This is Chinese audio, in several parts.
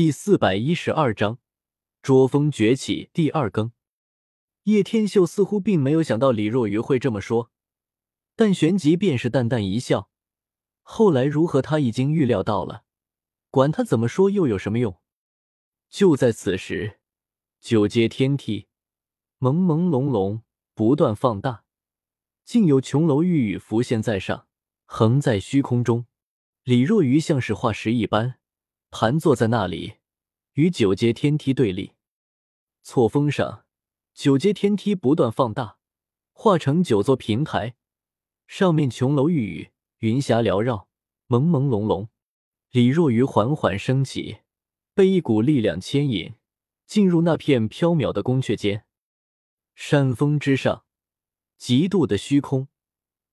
第四百一十二章，捉风崛起第二更。叶天秀似乎并没有想到李若愚会这么说，但旋即便是淡淡一笑。后来如何，他已经预料到了，管他怎么说又有什么用？就在此时，九阶天梯朦朦胧胧不断放大，竟有琼楼玉宇浮现在上，横在虚空中。李若愚像是化石一般。盘坐在那里，与九阶天梯对立。错峰上，九阶天梯不断放大，化成九座平台，上面琼楼玉宇，云霞缭绕，朦朦胧胧。李若愚缓缓升起，被一股力量牵引，进入那片缥缈的宫阙间。山峰之上，极度的虚空，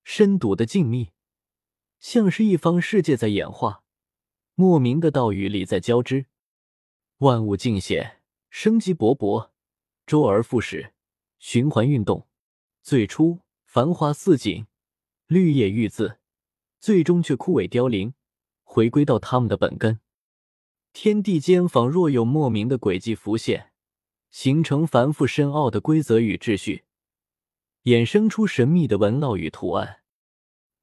深笃的静谧，像是一方世界在演化。莫名的道与理在交织，万物尽显，生机勃勃，周而复始，循环运动。最初繁花似锦，绿叶欲自，最终却枯萎凋零，回归到他们的本根。天地间仿若有莫名的轨迹浮现，形成繁复深奥的规则与秩序，衍生出神秘的纹络与图案。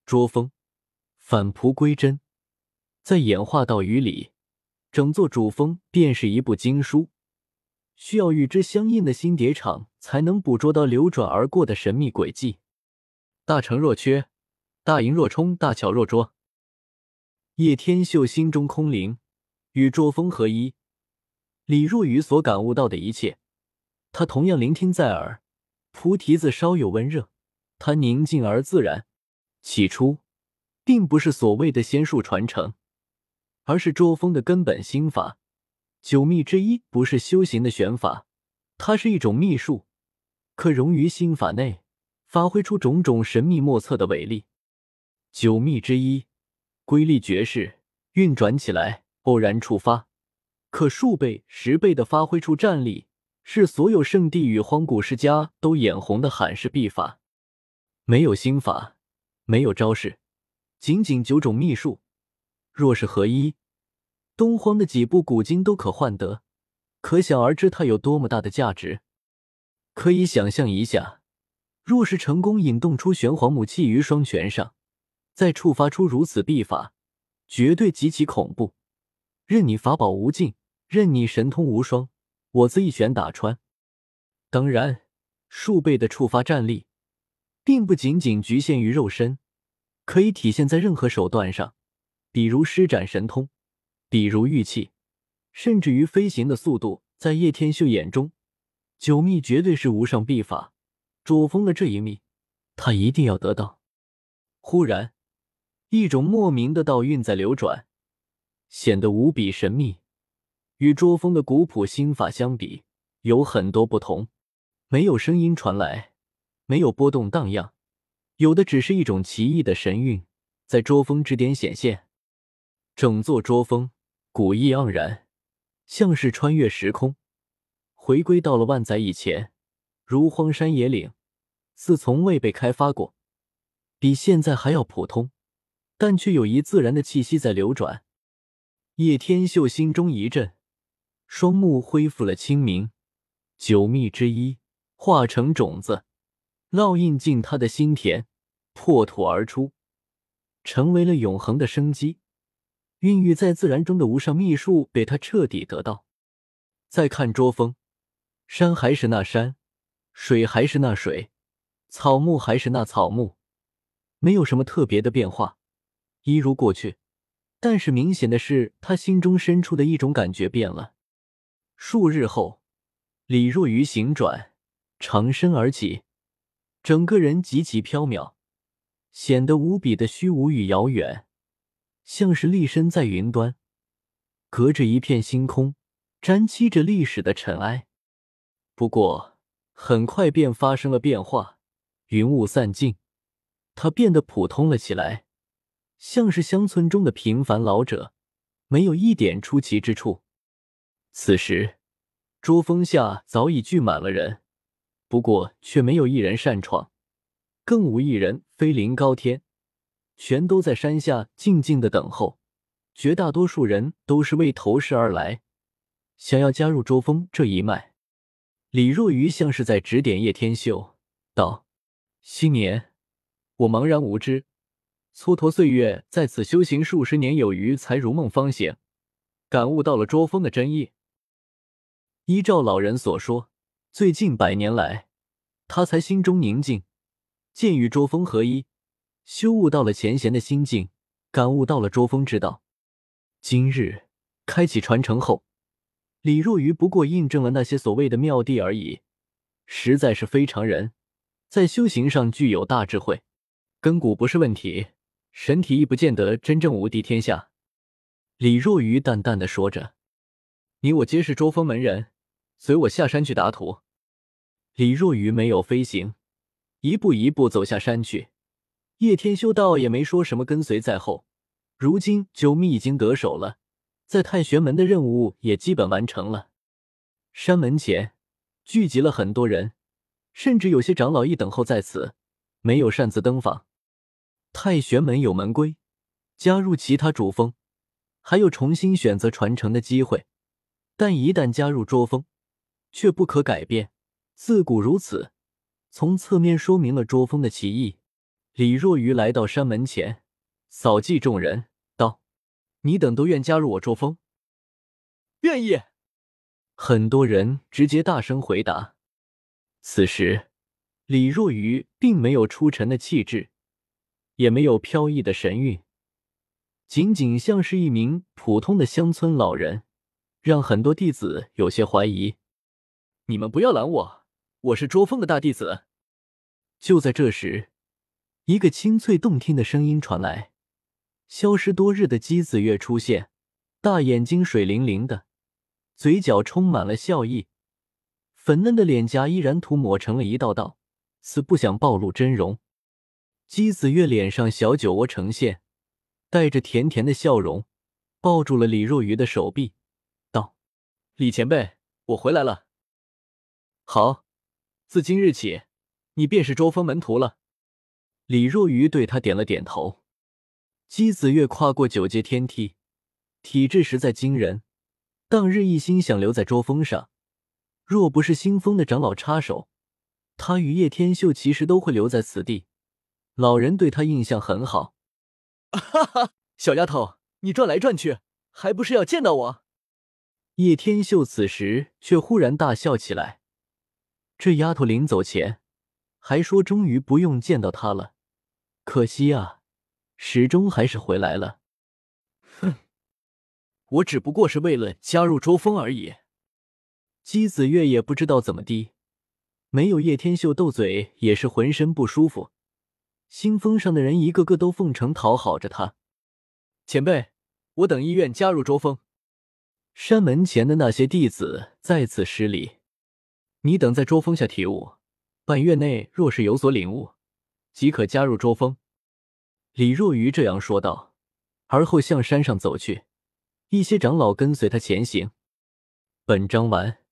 捉风，返璞归真。在演化到雨里，整座主峰便是一部经书，需要与之相应的心碟场才能捕捉到流转而过的神秘轨迹。大成若缺，大盈若冲，大巧若拙。叶天秀心中空灵，与拙风合一。李若愚所感悟到的一切，他同样聆听在耳。菩提子稍有温热，他宁静而自然。起初，并不是所谓的仙术传承。而是捉风的根本心法，九秘之一不是修行的玄法，它是一种秘术，可融于心法内，发挥出种种神秘莫测的威力。九秘之一，瑰丽绝世，运转起来偶然触发，可数倍、十倍的发挥出战力，是所有圣地与荒古世家都眼红的罕世秘法。没有心法，没有招式，仅仅九种秘术。若是合一，东荒的几部古经都可换得，可想而知它有多么大的价值。可以想象一下，若是成功引动出玄黄母气于双拳上，再触发出如此秘法，绝对极其恐怖。任你法宝无尽，任你神通无双，我自一拳打穿。当然，数倍的触发战力，并不仅仅局限于肉身，可以体现在任何手段上。比如施展神通，比如玉器，甚至于飞行的速度，在叶天秀眼中，九秘绝对是无上秘法。主峰的这一秘，他一定要得到。忽然，一种莫名的道韵在流转，显得无比神秘。与捉风的古朴心法相比，有很多不同。没有声音传来，没有波动荡漾，有的只是一种奇异的神韵，在捉风之巅显现。整座桌峰古意盎然，像是穿越时空，回归到了万载以前，如荒山野岭，似从未被开发过，比现在还要普通，但却有一自然的气息在流转。叶天秀心中一震，双目恢复了清明，九秘之一化成种子，烙印进他的心田，破土而出，成为了永恒的生机。孕育在自然中的无上秘术被他彻底得到。再看捉风，山还是那山，水还是那水，草木还是那草木，没有什么特别的变化，一如过去。但是明显的是，他心中深处的一种感觉变了。数日后，李若愚行转，长身而起，整个人极其飘渺，显得无比的虚无与遥远。像是立身在云端，隔着一片星空，沾漆着历史的尘埃。不过很快便发生了变化，云雾散尽，他变得普通了起来，像是乡村中的平凡老者，没有一点出奇之处。此时，桌峰下早已聚满了人，不过却没有一人擅闯，更无一人飞临高天。全都在山下静静的等候，绝大多数人都是为投石而来，想要加入周峰这一脉。李若愚像是在指点叶天秀，道：“昔年我茫然无知，蹉跎岁月，在此修行数十年有余，才如梦方醒，感悟到了捉风的真意。依照老人所说，最近百年来，他才心中宁静，见与捉风合一，修悟到了前贤的心境，感悟到了捉风之道。今日开启传承后。”李若愚不过印证了那些所谓的妙谛而已，实在是非常人，在修行上具有大智慧，根骨不是问题，神体亦不见得真正无敌天下。李若愚淡淡的说着：“你我皆是周风门人，随我下山去打土。”李若愚没有飞行，一步一步走下山去。叶天修道也没说什么跟随在后。如今九秘已经得手了。在太玄门的任务也基本完成了。山门前聚集了很多人，甚至有些长老亦等候在此，没有擅自登访。太玄门有门规，加入其他主峰还有重新选择传承的机会，但一旦加入捉风，却不可改变，自古如此。从侧面说明了捉风的奇异。李若愚来到山门前，扫祭众人道。你等都愿加入我捉风？愿意。很多人直接大声回答。此时，李若愚并没有出尘的气质，也没有飘逸的神韵，仅仅像是一名普通的乡村老人，让很多弟子有些怀疑。你们不要拦我，我是捉风的大弟子。就在这时，一个清脆动听的声音传来。消失多日的姬子月出现，大眼睛水灵灵的，嘴角充满了笑意，粉嫩的脸颊依然涂抹成了一道道，似不想暴露真容。姬子月脸上小酒窝呈现，带着甜甜的笑容，抱住了李若愚的手臂，道：“李前辈，我回来了。好，自今日起，你便是周峰门徒了。”李若愚对他点了点头。姬子月跨过九阶天梯，体质实在惊人。当日一心想留在桌峰上，若不是新峰的长老插手，他与叶天秀其实都会留在此地。老人对他印象很好。哈哈，小丫头，你转来转去，还不是要见到我？叶天秀此时却忽然大笑起来。这丫头临走前还说，终于不用见到他了。可惜啊。始终还是回来了。哼，我只不过是为了加入周峰而已。姬子月也不知道怎么的，没有叶天秀斗嘴也是浑身不舒服。新峰上的人一个个都奉承讨好着他。前辈，我等意愿加入周峰。山门前的那些弟子再次施礼。你等在周峰下体悟，半月内若是有所领悟，即可加入周峰。李若愚这样说道，而后向山上走去，一些长老跟随他前行。本章完。